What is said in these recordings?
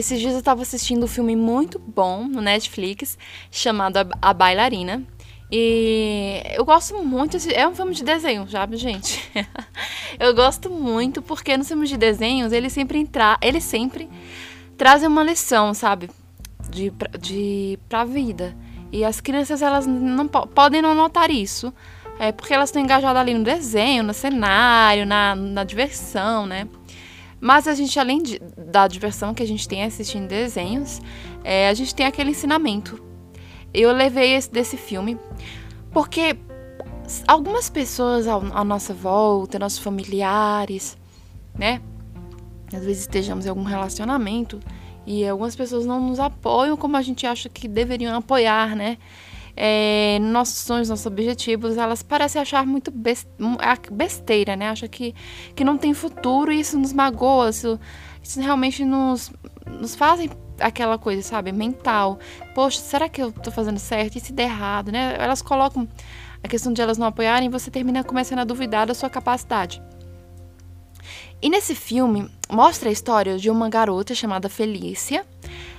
esses dias eu tava assistindo um filme muito bom no Netflix chamado A, Bailarina. E eu gosto muito, é um filme de desenho, já, gente. eu gosto muito porque nos filmes de desenhos eles sempre entra, eles sempre trazem uma lição, sabe, de, de pra vida. E as crianças elas não podem não notar isso, é porque elas estão engajadas ali no desenho, no cenário, na, na diversão, né? Mas a gente, além de, da diversão que a gente tem assistindo desenhos, é, a gente tem aquele ensinamento. Eu levei esse desse filme porque algumas pessoas à nossa volta, nossos familiares, né? Às vezes estejamos em algum relacionamento e algumas pessoas não nos apoiam como a gente acha que deveriam apoiar, né? É, nossos sonhos, nossos objetivos, elas parecem achar muito besteira, né? Acha que, que não tem futuro e isso nos magoa, isso, isso realmente nos, nos fazem aquela coisa, sabe, mental. Poxa, será que eu tô fazendo certo? E se der errado, né? Elas colocam a questão de elas não apoiarem, você termina começando a duvidar da sua capacidade. E nesse filme mostra a história de uma garota chamada Felícia.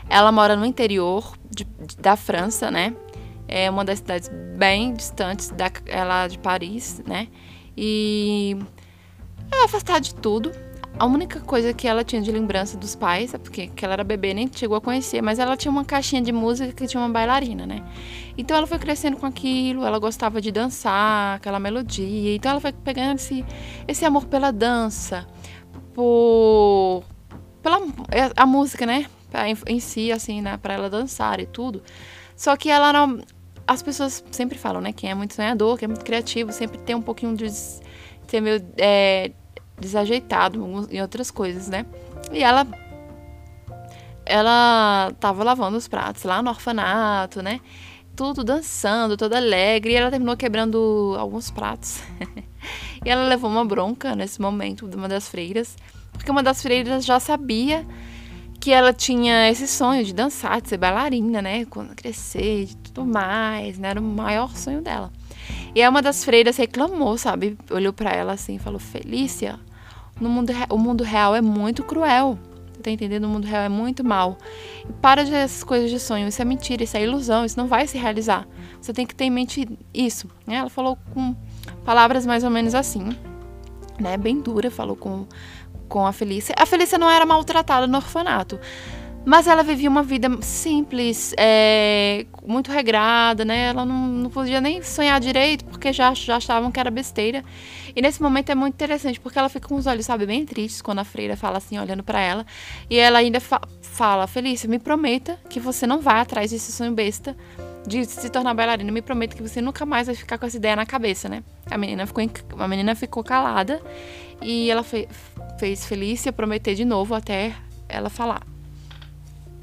Ela mora no interior de, da França, né? É uma das cidades bem distantes da, ela de Paris, né? E é afastada de tudo. A única coisa que ela tinha de lembrança dos pais, é porque que ela era bebê, nem chegou a conhecer, mas ela tinha uma caixinha de música que tinha uma bailarina, né? Então ela foi crescendo com aquilo, ela gostava de dançar, aquela melodia. Então ela foi pegando esse, esse amor pela dança, por pela a música, né? Em, em si, assim, né? Pra ela dançar e tudo. Só que ela não as pessoas sempre falam, né? Quem é muito sonhador, quem é muito criativo, sempre tem um pouquinho de ser meio é, desajeitado em outras coisas, né? E ela ela tava lavando os pratos lá no orfanato, né? Tudo dançando, toda alegre, e ela terminou quebrando alguns pratos. e ela levou uma bronca nesse momento de uma das freiras, porque uma das freiras já sabia que ela tinha esse sonho de dançar, de ser bailarina, né? Quando crescer e tudo mais, né? Era o maior sonho dela. E aí uma das freiras reclamou, sabe? Olhou para ela assim e falou: Felícia, no mundo, o mundo real é muito cruel. Tá entendendo? O mundo real é muito mal. E para de essas coisas de sonho. Isso é mentira, isso é ilusão, isso não vai se realizar. Você tem que ter em mente isso. Né? Ela falou com palavras mais ou menos assim, né? Bem dura, falou com com a Felícia. A Felícia não era maltratada no orfanato, mas ela vivia uma vida simples, é, muito regrada, né? Ela não, não podia nem sonhar direito porque já, já achavam que era besteira. E nesse momento é muito interessante porque ela fica com os olhos, sabe, bem tristes quando a freira fala assim, olhando para ela. E ela ainda fa fala: Felícia, me prometa que você não vai atrás desse sonho besta de se tornar bailarina. Me prometa que você nunca mais vai ficar com essa ideia na cabeça, né? A menina ficou, a menina ficou calada e ela fe fez Felícia prometer de novo até ela falar.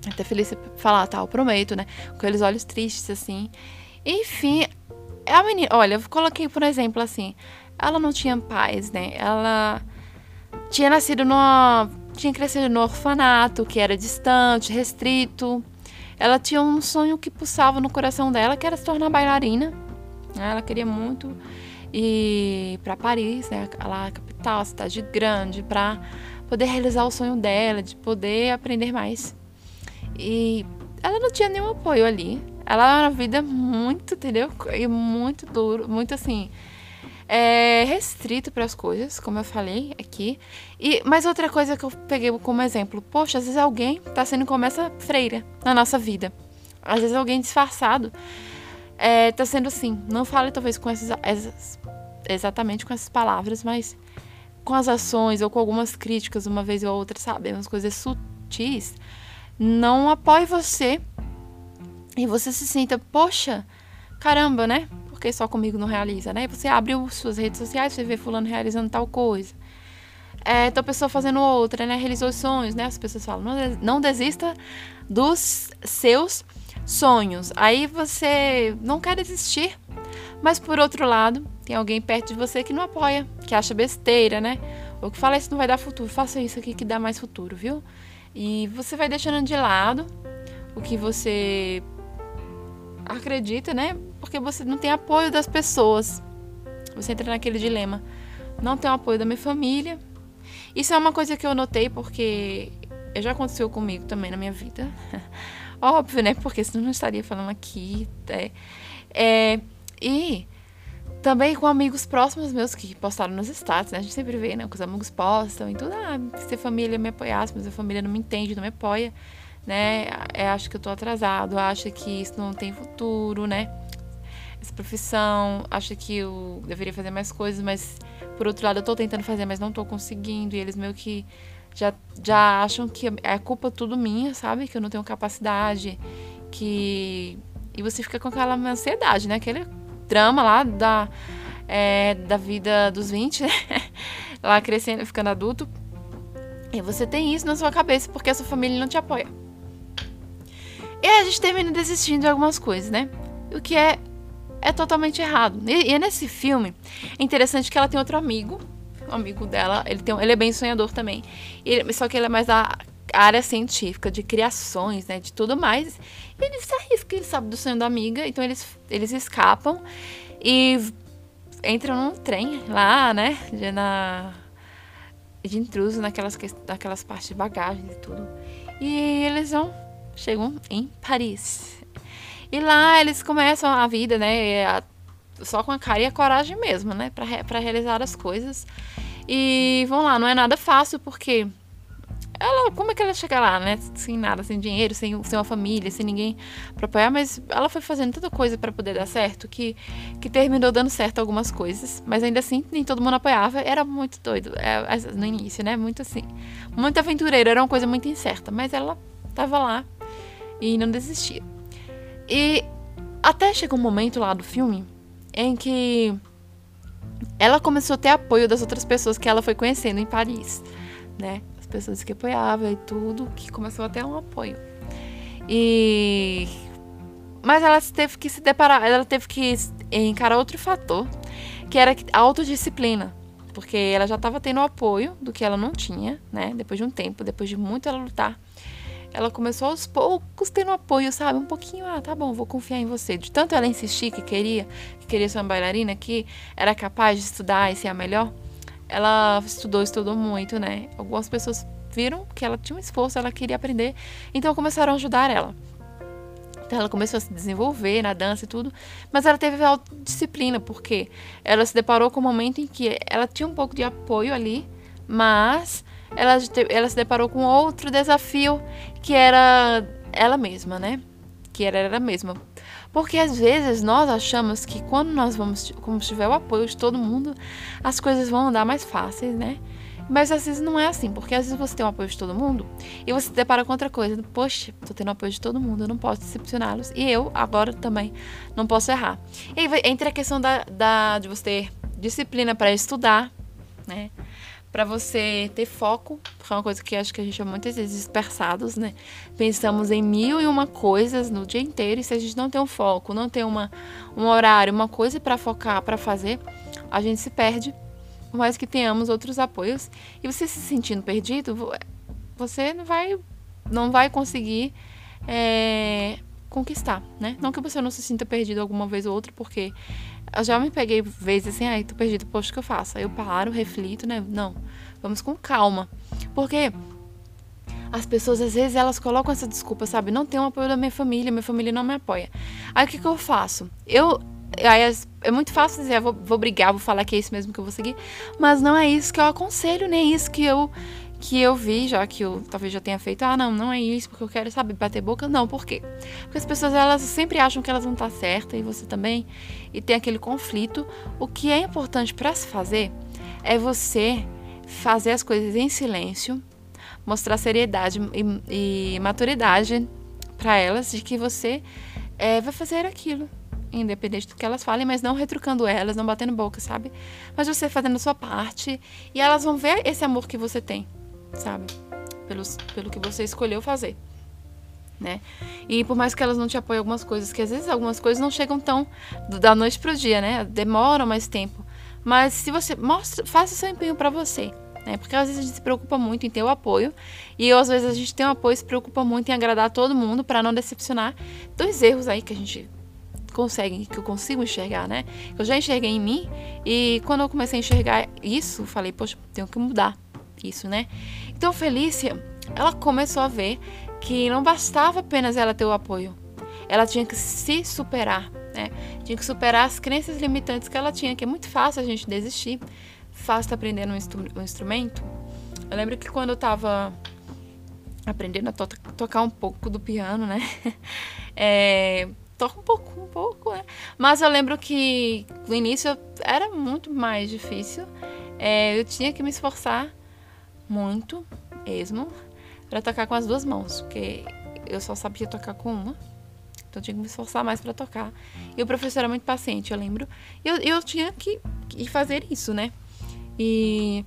Até Felícia falar, tá, eu prometo, né? Com aqueles olhos tristes, assim. Enfim, a menina. Olha, eu coloquei, por exemplo, assim. Ela não tinha paz, né? Ela tinha nascido numa. Tinha crescido no orfanato, que era distante, restrito. Ela tinha um sonho que pulsava no coração dela, que era se tornar bailarina. Ela queria muito ir para Paris, né, lá a capital, a cidade grande, para poder realizar o sonho dela, de poder aprender mais. E ela não tinha nenhum apoio ali. Ela era uma vida muito, entendeu? E muito duro, muito assim, é, restrito para as coisas, como eu falei aqui. E mas outra coisa que eu peguei como exemplo, poxa, às vezes alguém está sendo como essa freira na nossa vida. Às vezes alguém disfarçado é, tá sendo assim. Não fale talvez com essas, essas, exatamente com essas palavras, mas com as ações ou com algumas críticas uma vez ou outra, sabe? Umas coisas sutis. Não apoie você e você se sinta, poxa, caramba, né? Porque só comigo não realiza, né? Você abre suas redes sociais, você vê fulano realizando tal coisa. É, então a pessoa fazendo outra, né? Realizou os sonhos, né? As pessoas falam, não desista dos seus sonhos. Aí você não quer desistir, mas por outro lado, tem alguém perto de você que não apoia, que acha besteira, né? Ou que fala isso não vai dar futuro, faça isso aqui que dá mais futuro, viu? E você vai deixando de lado o que você acredita, né? Porque você não tem apoio das pessoas. Você entra naquele dilema. Não tenho apoio da minha família. Isso é uma coisa que eu notei porque já aconteceu comigo também na minha vida. Óbvio, né? Porque senão não estaria falando aqui. É, é, e também com amigos próximos meus que postaram nos status, né? A gente sempre vê, né? Que os amigos postam e tudo. Ah, se a família me apoiasse, mas a família não me entende, não me apoia, né? É, acho que eu tô atrasado, acha que isso não tem futuro, né? Essa profissão, acha que eu deveria fazer mais coisas, mas por outro lado eu tô tentando fazer, mas não tô conseguindo. E eles meio que já, já acham que é culpa tudo minha, sabe? Que eu não tenho capacidade, que. E você fica com aquela ansiedade, né? Aquele drama lá da, é, da vida dos 20, né? lá crescendo, ficando adulto. E você tem isso na sua cabeça porque a sua família não te apoia. E a gente termina desistindo de algumas coisas, né? O que é, é totalmente errado. E, e nesse filme, é interessante que ela tem outro amigo um amigo dela, ele, tem, ele é bem sonhador também. Ele, só que ele é mais da área científica, de criações, né, de tudo mais. E ele se arrisca, ele sabe do sonho da amiga, então eles, eles escapam e entram num trem lá, né, de, na, de intruso naquelas, naquelas partes de bagagem e tudo. E eles vão, chegam em Paris. E lá eles começam a vida, né, a, só com a cara e a coragem mesmo, né? para realizar as coisas. E vão lá, não é nada fácil, porque ela, como é que ela chega lá, né? Sem nada, sem dinheiro, sem, sem uma família, sem ninguém para apoiar, mas ela foi fazendo tanta coisa para poder dar certo que, que terminou dando certo algumas coisas, mas ainda assim nem todo mundo apoiava, era muito doido é, no início, né? Muito assim, muito aventureiro, era uma coisa muito incerta, mas ela tava lá e não desistia. E até chega um momento lá do filme em que ela começou a ter apoio das outras pessoas que ela foi conhecendo em Paris, né? As pessoas que apoiavam e tudo, que começou a ter um apoio. E mas ela teve que se deparar, ela teve que encarar outro fator, que era a autodisciplina, porque ela já estava tendo apoio do que ela não tinha, né? Depois de um tempo, depois de muito ela lutar ela começou aos poucos tendo apoio, sabe? Um pouquinho, ah, tá bom, vou confiar em você. De tanto ela insistir que queria, que queria ser uma bailarina, que era capaz de estudar e ser a melhor, ela estudou, estudou muito, né? Algumas pessoas viram que ela tinha um esforço, ela queria aprender, então começaram a ajudar ela. Então ela começou a se desenvolver na dança e tudo, mas ela teve autodisciplina, porque ela se deparou com um momento em que ela tinha um pouco de apoio ali, mas ela, ela se deparou com outro desafio que era ela mesma, né? Que era ela mesma. Porque às vezes nós achamos que quando nós vamos, como tiver o apoio de todo mundo, as coisas vão andar mais fáceis, né? Mas às vezes não é assim, porque às vezes você tem o apoio de todo mundo e você se depara com outra coisa. Poxa, tô tendo o apoio de todo mundo, eu não posso decepcioná-los. E eu, agora também, não posso errar. E aí entra a questão da, da de você ter disciplina para estudar, né? Para você ter foco, porque é uma coisa que acho que a gente é muitas vezes dispersados, né? Pensamos em mil e uma coisas no dia inteiro e se a gente não tem um foco, não tem uma, um horário, uma coisa para focar, para fazer, a gente se perde. Por mais que tenhamos outros apoios e você se sentindo perdido, você não vai, não vai conseguir é, conquistar, né? Não que você não se sinta perdido alguma vez ou outra, porque eu já me peguei vezes assim, ai, tô perdido, poxa, o que eu faço? Aí eu paro, reflito, né? Não, vamos com calma. Porque as pessoas, às vezes, elas colocam essa desculpa, sabe? Não tem o apoio da minha família, minha família não me apoia. Aí o que, que eu faço? Eu. Aí é muito fácil dizer, ah, vou, vou brigar, vou falar que é isso mesmo que eu vou seguir. Mas não é isso que eu aconselho, nem isso que eu que eu vi, já que eu talvez já tenha feito, ah, não, não é isso, porque eu quero, sabe, bater boca. Não, por quê? Porque as pessoas, elas sempre acham que elas vão estar certas, e você também, e tem aquele conflito. O que é importante para se fazer é você fazer as coisas em silêncio, mostrar seriedade e, e maturidade para elas de que você é, vai fazer aquilo independente do que elas falem, mas não retrucando elas, não batendo boca, sabe? Mas você fazendo a sua parte e elas vão ver esse amor que você tem sabe? Pelos, pelo que você escolheu fazer. Né? E por mais que elas não te apoiem algumas coisas, que às vezes algumas coisas não chegam tão da noite pro dia, né? Demoram mais tempo. Mas se você mostra, faça seu empenho para você, né? Porque às vezes a gente se preocupa muito em ter o apoio e às vezes a gente tem o apoio e se preocupa muito em agradar todo mundo para não decepcionar. Dois erros aí que a gente consegue, que eu consigo enxergar, né? Eu já enxerguei em mim e quando eu comecei a enxergar isso, falei, poxa, tenho que mudar isso, né? Então, Felícia, ela começou a ver que não bastava apenas ela ter o apoio. Ela tinha que se superar, né? Tinha que superar as crenças limitantes que ela tinha, que é muito fácil a gente desistir, fácil aprendendo um, um instrumento. Eu lembro que quando eu estava aprendendo a to tocar um pouco do piano, né? é, toco um pouco, um pouco, né? Mas eu lembro que no início era muito mais difícil. É, eu tinha que me esforçar muito mesmo para tocar com as duas mãos, porque eu só sabia tocar com uma. Então eu tinha que me esforçar mais para tocar. E o professor era muito paciente, eu lembro. E eu, eu tinha que, que fazer isso, né? E.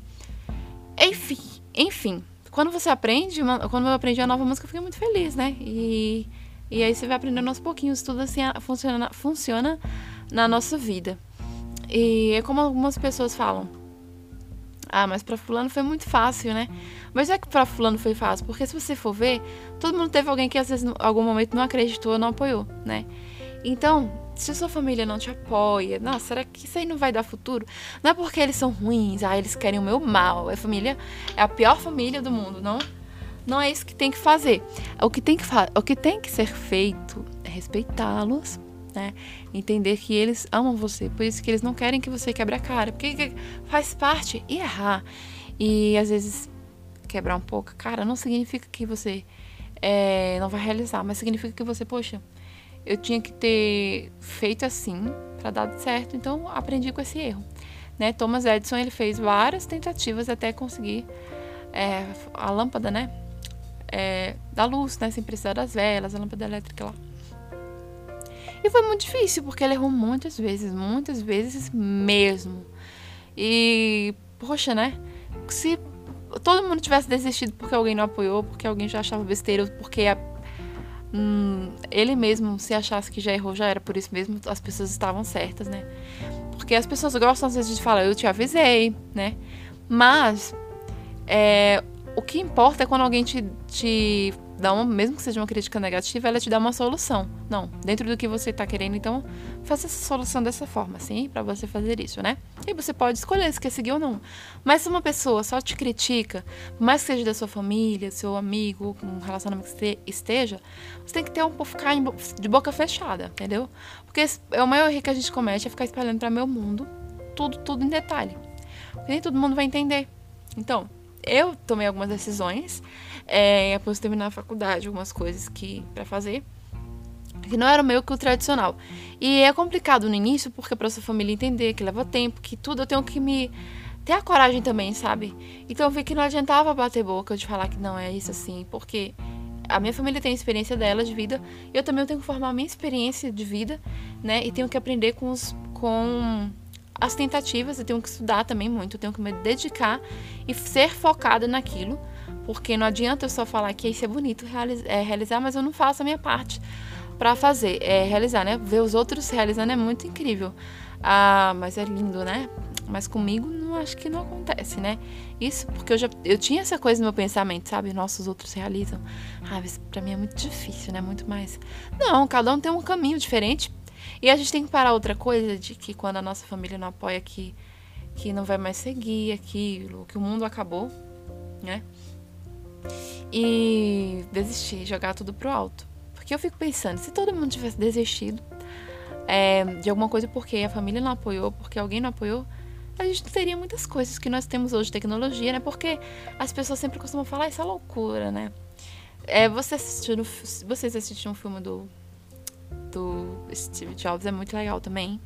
Enfim, enfim. Quando você aprende, uma, quando eu aprendi a nova música, eu fiquei muito feliz, né? E, e aí você vai aprendendo aos pouquinhos, tudo assim funciona, funciona na nossa vida. E é como algumas pessoas falam. Ah, mas para fulano foi muito fácil, né? Mas é que para fulano foi fácil, porque se você for ver, todo mundo teve alguém que às vezes em algum momento não acreditou, não apoiou, né? Então, se a sua família não te apoia, nossa, será que isso aí não vai dar futuro? Não é porque eles são ruins, ah, eles querem o meu mal. A família é a pior família do mundo, não? Não é isso que tem que fazer. O que tem que, o que, tem que ser feito é respeitá-los, né? Entender que eles amam você, por isso que eles não querem que você quebre a cara, porque faz parte e errar. E às vezes quebrar um pouco cara não significa que você é, não vai realizar, mas significa que você, poxa, eu tinha que ter feito assim para dar certo, então aprendi com esse erro. Né? Thomas Edison ele fez várias tentativas até conseguir é, a lâmpada, né? É, da luz, né? Sem precisar das velas, a lâmpada elétrica lá. E foi muito difícil, porque ele errou muitas vezes, muitas vezes mesmo. E, poxa, né? Se todo mundo tivesse desistido porque alguém não apoiou, porque alguém já achava besteira, porque a hum, ele mesmo se achasse que já errou, já era por isso mesmo, as pessoas estavam certas, né? Porque as pessoas gostam às vezes de falar, eu te avisei, né? Mas é, o que importa é quando alguém te, te dá uma, mesmo que seja uma crítica negativa, ela te dá uma solução. Não, dentro do que você está querendo, então faça essa solução dessa forma, assim, para você fazer isso, né? E você pode escolher se quer seguir ou não. Mas se uma pessoa só te critica, por mais que seja da sua família, seu amigo, um relacionamento que esteja, você tem que ter um pouco ficar de boca fechada, entendeu? Porque é o maior erro que a gente comete é ficar espalhando para meu mundo tudo, tudo em detalhe. Porque nem todo mundo vai entender. Então, eu tomei algumas decisões é, após terminar a faculdade, algumas coisas que para fazer que não era meio que o tradicional. E é complicado no início porque para sua família entender que leva tempo, que tudo eu tenho que me ter a coragem também, sabe? Então eu vi que não adiantava bater boca de falar que não é isso assim, porque a minha família tem a experiência dela de vida, eu também tenho que formar a minha experiência de vida, né? E tenho que aprender com os com as tentativas, eu tenho que estudar também muito, eu tenho que me dedicar e ser focada naquilo, porque não adianta eu só falar que isso é bonito realizar, é, realizar mas eu não faço a minha parte para fazer, é realizar, né? Ver os outros realizando é muito incrível. Ah, mas é lindo, né? Mas comigo não acho que não acontece, né? Isso porque eu já eu tinha essa coisa no meu pensamento, sabe? Nossa, os outros realizam. Ah, isso pra mim é muito difícil, né? Muito mais. Não, cada um tem um caminho diferente. E a gente tem que parar outra coisa de que quando a nossa família não apoia que, que não vai mais seguir aquilo, que o mundo acabou, né? E desistir, jogar tudo pro alto. Porque eu fico pensando, se todo mundo tivesse desistido é, de alguma coisa porque a família não apoiou, porque alguém não apoiou, a gente não teria muitas coisas que nós temos hoje tecnologia, né? Porque as pessoas sempre costumam falar, isso é loucura, né? É, você assistiu, vocês assistiram um filme do do Steve Jobs é muito legal também.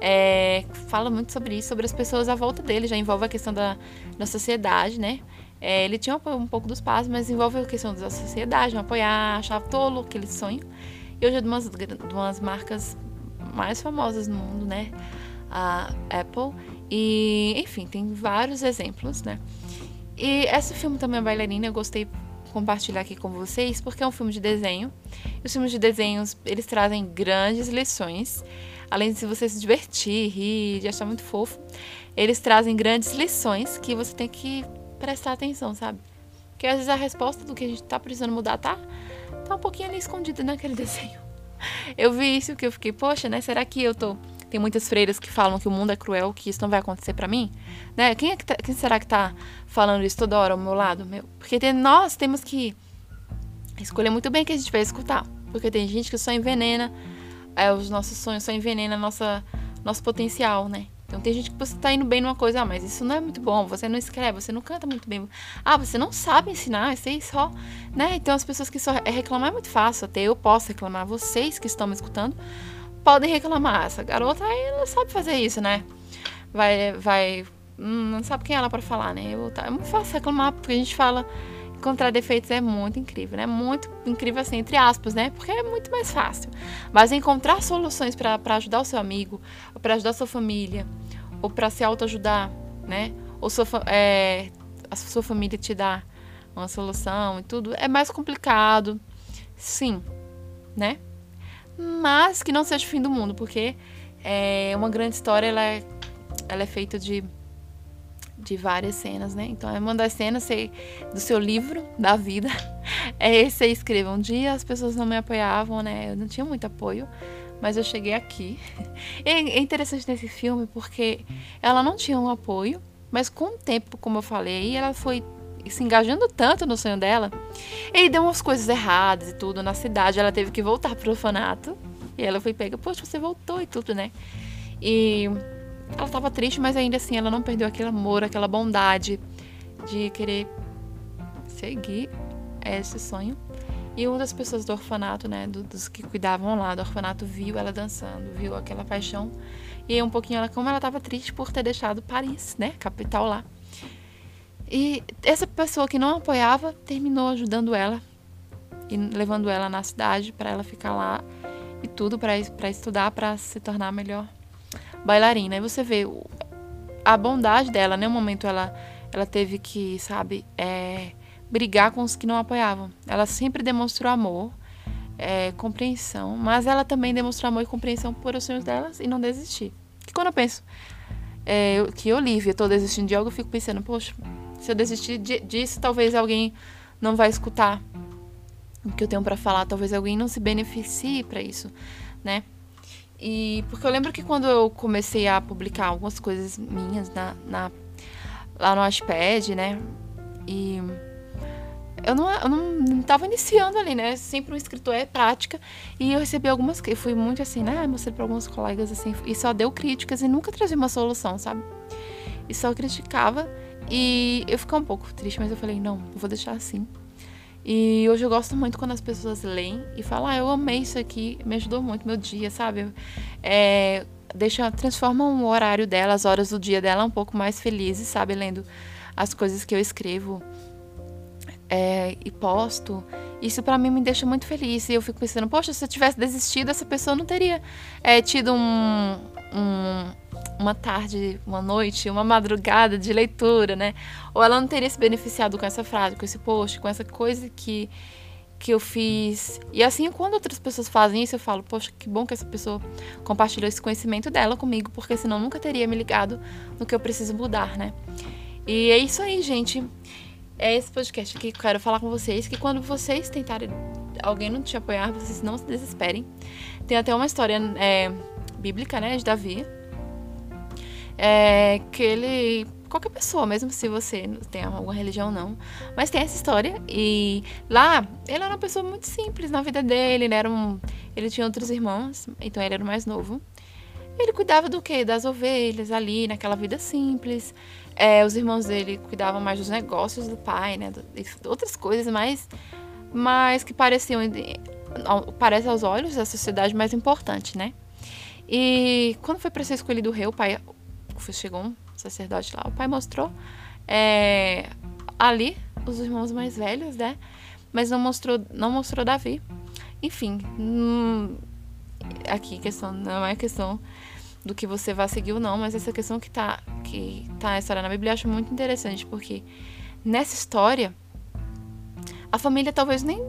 É, fala muito sobre isso, sobre as pessoas à volta dele, já envolve a questão da, da sociedade, né? É, ele tinha um, um, pouco dos pais, mas envolve a questão da sociedade, não apoiar, achar tolo aquele sonho. E hoje é de umas, de umas marcas mais famosas no mundo, né? A Apple. E, enfim, tem vários exemplos, né? E esse filme também, a bailarina, eu gostei compartilhar aqui com vocês, porque é um filme de desenho. E os filmes de desenhos, eles trazem grandes lições. Além de você se divertir, rir, de achar muito fofo, eles trazem grandes lições que você tem que prestar atenção, sabe? Porque às vezes a resposta do que a gente tá precisando mudar tá, tá um pouquinho ali escondida naquele desenho. Eu vi isso que eu fiquei, poxa, né? Será que eu tô tem muitas freiras que falam que o mundo é cruel, que isso não vai acontecer para mim, né? Quem, é que tá, quem será que tá falando isso toda hora ao meu lado? Meu? Porque tem, nós temos que escolher muito bem o que a gente vai escutar. Porque tem gente que só envenena é, os nossos sonhos, só envenena nossa, nosso potencial, né? Então tem gente que você tá indo bem numa coisa, ah, mas isso não é muito bom, você não escreve, você não canta muito bem. Ah, você não sabe ensinar, aí só, né? Então as pessoas que só reclamar é muito fácil, até eu posso reclamar, vocês que estão me escutando podem reclamar. Essa garota aí ela sabe fazer isso, né? Vai, vai, hum, não sabe quem é ela para falar, né? Eu, tá, é muito fácil reclamar porque a gente fala encontrar defeitos é muito incrível, né? Muito incrível assim, entre aspas, né? Porque é muito mais fácil. Mas encontrar soluções para ajudar o seu amigo, para ajudar a sua família, ou para se autoajudar, né? Ou sua, é, a sua família te dá uma solução e tudo, é mais complicado. Sim, né? Mas que não seja o fim do mundo, porque é uma grande história, ela é, ela é feita de, de várias cenas, né? Então, é uma das cenas do seu livro da vida. É esse você escreva. Um dia as pessoas não me apoiavam, né? Eu não tinha muito apoio, mas eu cheguei aqui. É interessante nesse filme porque ela não tinha um apoio, mas com o tempo, como eu falei, ela foi se engajando tanto no sonho dela, ele deu umas coisas erradas e tudo na cidade. Ela teve que voltar pro orfanato. E ela foi pega, poxa, você voltou e tudo, né? E ela tava triste, mas ainda assim ela não perdeu aquele amor, aquela bondade de querer seguir esse sonho. E uma das pessoas do orfanato, né, dos que cuidavam lá do orfanato, viu ela dançando, viu aquela paixão. E um pouquinho ela, como ela tava triste por ter deixado Paris, né, capital lá. E essa pessoa que não apoiava terminou ajudando ela e levando ela na cidade para ela ficar lá e tudo para estudar para se tornar melhor bailarina. E você vê a bondade dela, né? No momento ela ela teve que, sabe, é, brigar com os que não apoiavam. Ela sempre demonstrou amor, é, compreensão, mas ela também demonstrou amor e compreensão por os sonhos delas e não desistir. Que quando eu penso é, que Olivia, estou desistindo de algo, eu fico pensando, poxa, se eu desistir disso, talvez alguém não vai escutar o que eu tenho para falar, talvez alguém não se beneficie para isso, né? E porque eu lembro que quando eu comecei a publicar algumas coisas minhas na, na lá no Ashpad, né? E eu não, eu não estava iniciando ali, né? Sempre um escritor é prática. E eu recebi algumas. Eu fui muito assim, né? Mostrei para alguns colegas assim. E só deu críticas e nunca trazia uma solução, sabe? E só criticava. E eu fiquei um pouco triste, mas eu falei, não, eu vou deixar assim. E hoje eu gosto muito quando as pessoas leem e falam, ah, eu amei isso aqui, me ajudou muito meu dia, sabe? É, deixa, transforma o horário dela, as horas do dia dela um pouco mais felizes, sabe? Lendo as coisas que eu escrevo é, e posto. Isso para mim me deixa muito feliz. E eu fico pensando, poxa, se eu tivesse desistido, essa pessoa não teria é, tido um, um uma tarde, uma noite, uma madrugada de leitura, né? Ou ela não teria se beneficiado com essa frase, com esse post, com essa coisa que que eu fiz. E assim, quando outras pessoas fazem isso, eu falo, poxa, que bom que essa pessoa compartilhou esse conhecimento dela comigo, porque senão nunca teria me ligado no que eu preciso mudar, né? E é isso aí, gente. É esse podcast que eu quero falar com vocês, que quando vocês tentarem alguém não te apoiar, vocês não se desesperem. Tem até uma história é, bíblica, né, de Davi, é que ele qualquer pessoa, mesmo se você tem alguma religião não, mas tem essa história e lá ele era uma pessoa muito simples na vida dele, ele era um, ele tinha outros irmãos, então ele era o mais novo. Ele cuidava do que? Das ovelhas ali, naquela vida simples. É, os irmãos dele cuidavam mais dos negócios do pai, né? Outras coisas mais, mais que pareciam, parece aos olhos da sociedade mais importante, né? E quando foi para ser escolhido o rei, o pai, chegou um sacerdote lá, o pai mostrou é, ali os irmãos mais velhos, né? Mas não mostrou, não mostrou Davi. Enfim, hum, aqui questão não é questão do que você vai seguir ou não, mas essa questão que tá que tá essa na Bíblia eu acho muito interessante porque nessa história a família talvez nem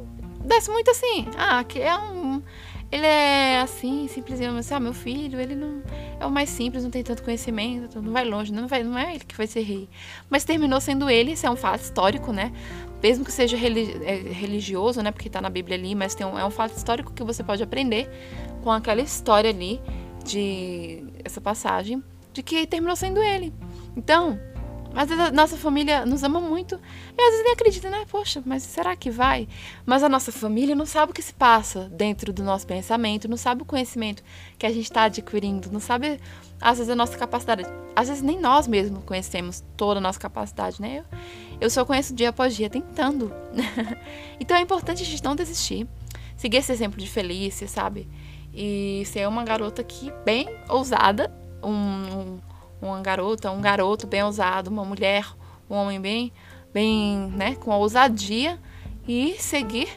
desse muito assim, ah, que é um ele é assim, simplesmente assim, ah, meu filho, ele não é o mais simples, não tem tanto conhecimento, não vai longe, não, vai, não é ele que vai ser rei. Mas terminou sendo ele, isso é um fato histórico, né? Mesmo que seja é, religioso, né? Porque tá na Bíblia ali, mas tem um, é um fato histórico que você pode aprender com aquela história ali de essa passagem de que terminou sendo ele. Então, vezes a nossa família nos ama muito e às vezes nem acredita, né? Poxa, mas será que vai? Mas a nossa família não sabe o que se passa dentro do nosso pensamento, não sabe o conhecimento que a gente está adquirindo, não sabe, às vezes, a nossa capacidade. Às vezes nem nós mesmos conhecemos toda a nossa capacidade, né? Eu, eu só conheço dia após dia tentando. então é importante a gente não desistir, seguir esse exemplo de Felícia, sabe? E ser uma garota que bem ousada, um, um uma garota, um garoto bem ousado, uma mulher, um homem bem, bem, né, com ousadia e seguir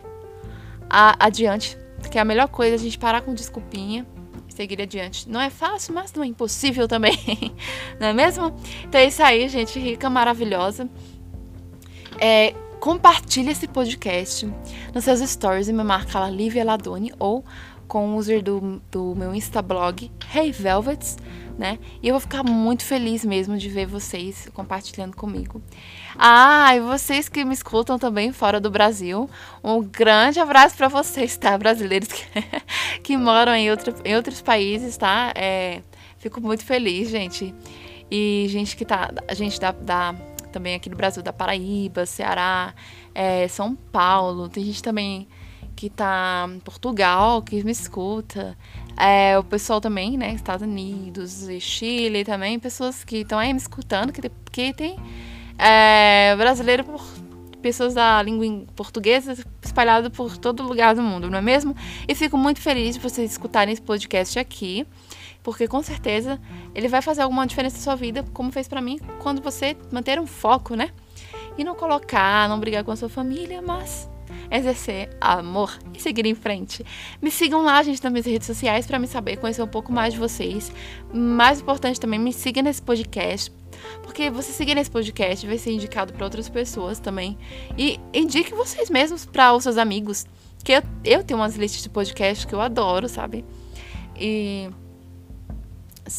a, adiante. Que é a melhor coisa a gente parar com desculpinha e seguir adiante. Não é fácil, mas não é impossível também. não é mesmo? Então é isso aí, gente. Rica, maravilhosa. É, compartilhe esse podcast nos seus stories e me marca lá, Lívia Ladoni, ou com o user do, do meu Instablog, Hey Velvets né? E eu vou ficar muito feliz mesmo de ver vocês compartilhando comigo. Ah, e vocês que me escutam também fora do Brasil, um grande abraço para vocês, tá? Brasileiros que, que moram em, outro, em outros países, tá? É, fico muito feliz, gente. E gente que tá. Gente da, da também aqui no Brasil, da Paraíba, Ceará, é, São Paulo, tem gente também que tá em Portugal, que me escuta. É, o pessoal também, né? Estados Unidos e Chile também, pessoas que estão aí me escutando, que, que tem é, brasileiro por pessoas da língua portuguesa espalhado por todo lugar do mundo, não é mesmo? E fico muito feliz de vocês escutarem esse podcast aqui, porque com certeza ele vai fazer alguma diferença na sua vida, como fez para mim, quando você manter um foco, né? E não colocar, não brigar com a sua família, mas exercer amor e seguir em frente. Me sigam lá, gente, nas minhas redes sociais para me saber, conhecer um pouco mais de vocês. Mais importante também, me siga nesse podcast. Porque você seguir nesse podcast vai ser indicado para outras pessoas também. E indique vocês mesmos para os seus amigos. Que eu, eu tenho umas listas de podcast que eu adoro, sabe? E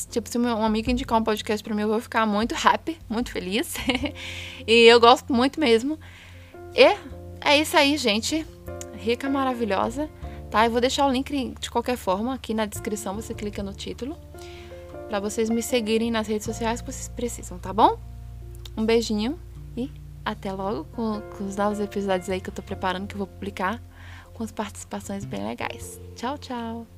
tipo, se um amigo indicar um podcast para mim, eu vou ficar muito happy, muito feliz. e eu gosto muito mesmo. E é isso aí, gente. Rica, maravilhosa. Tá? Eu vou deixar o link de qualquer forma aqui na descrição. Você clica no título. para vocês me seguirem nas redes sociais que vocês precisam, tá bom? Um beijinho e até logo com, com os novos episódios aí que eu tô preparando, que eu vou publicar com as participações bem legais. Tchau, tchau!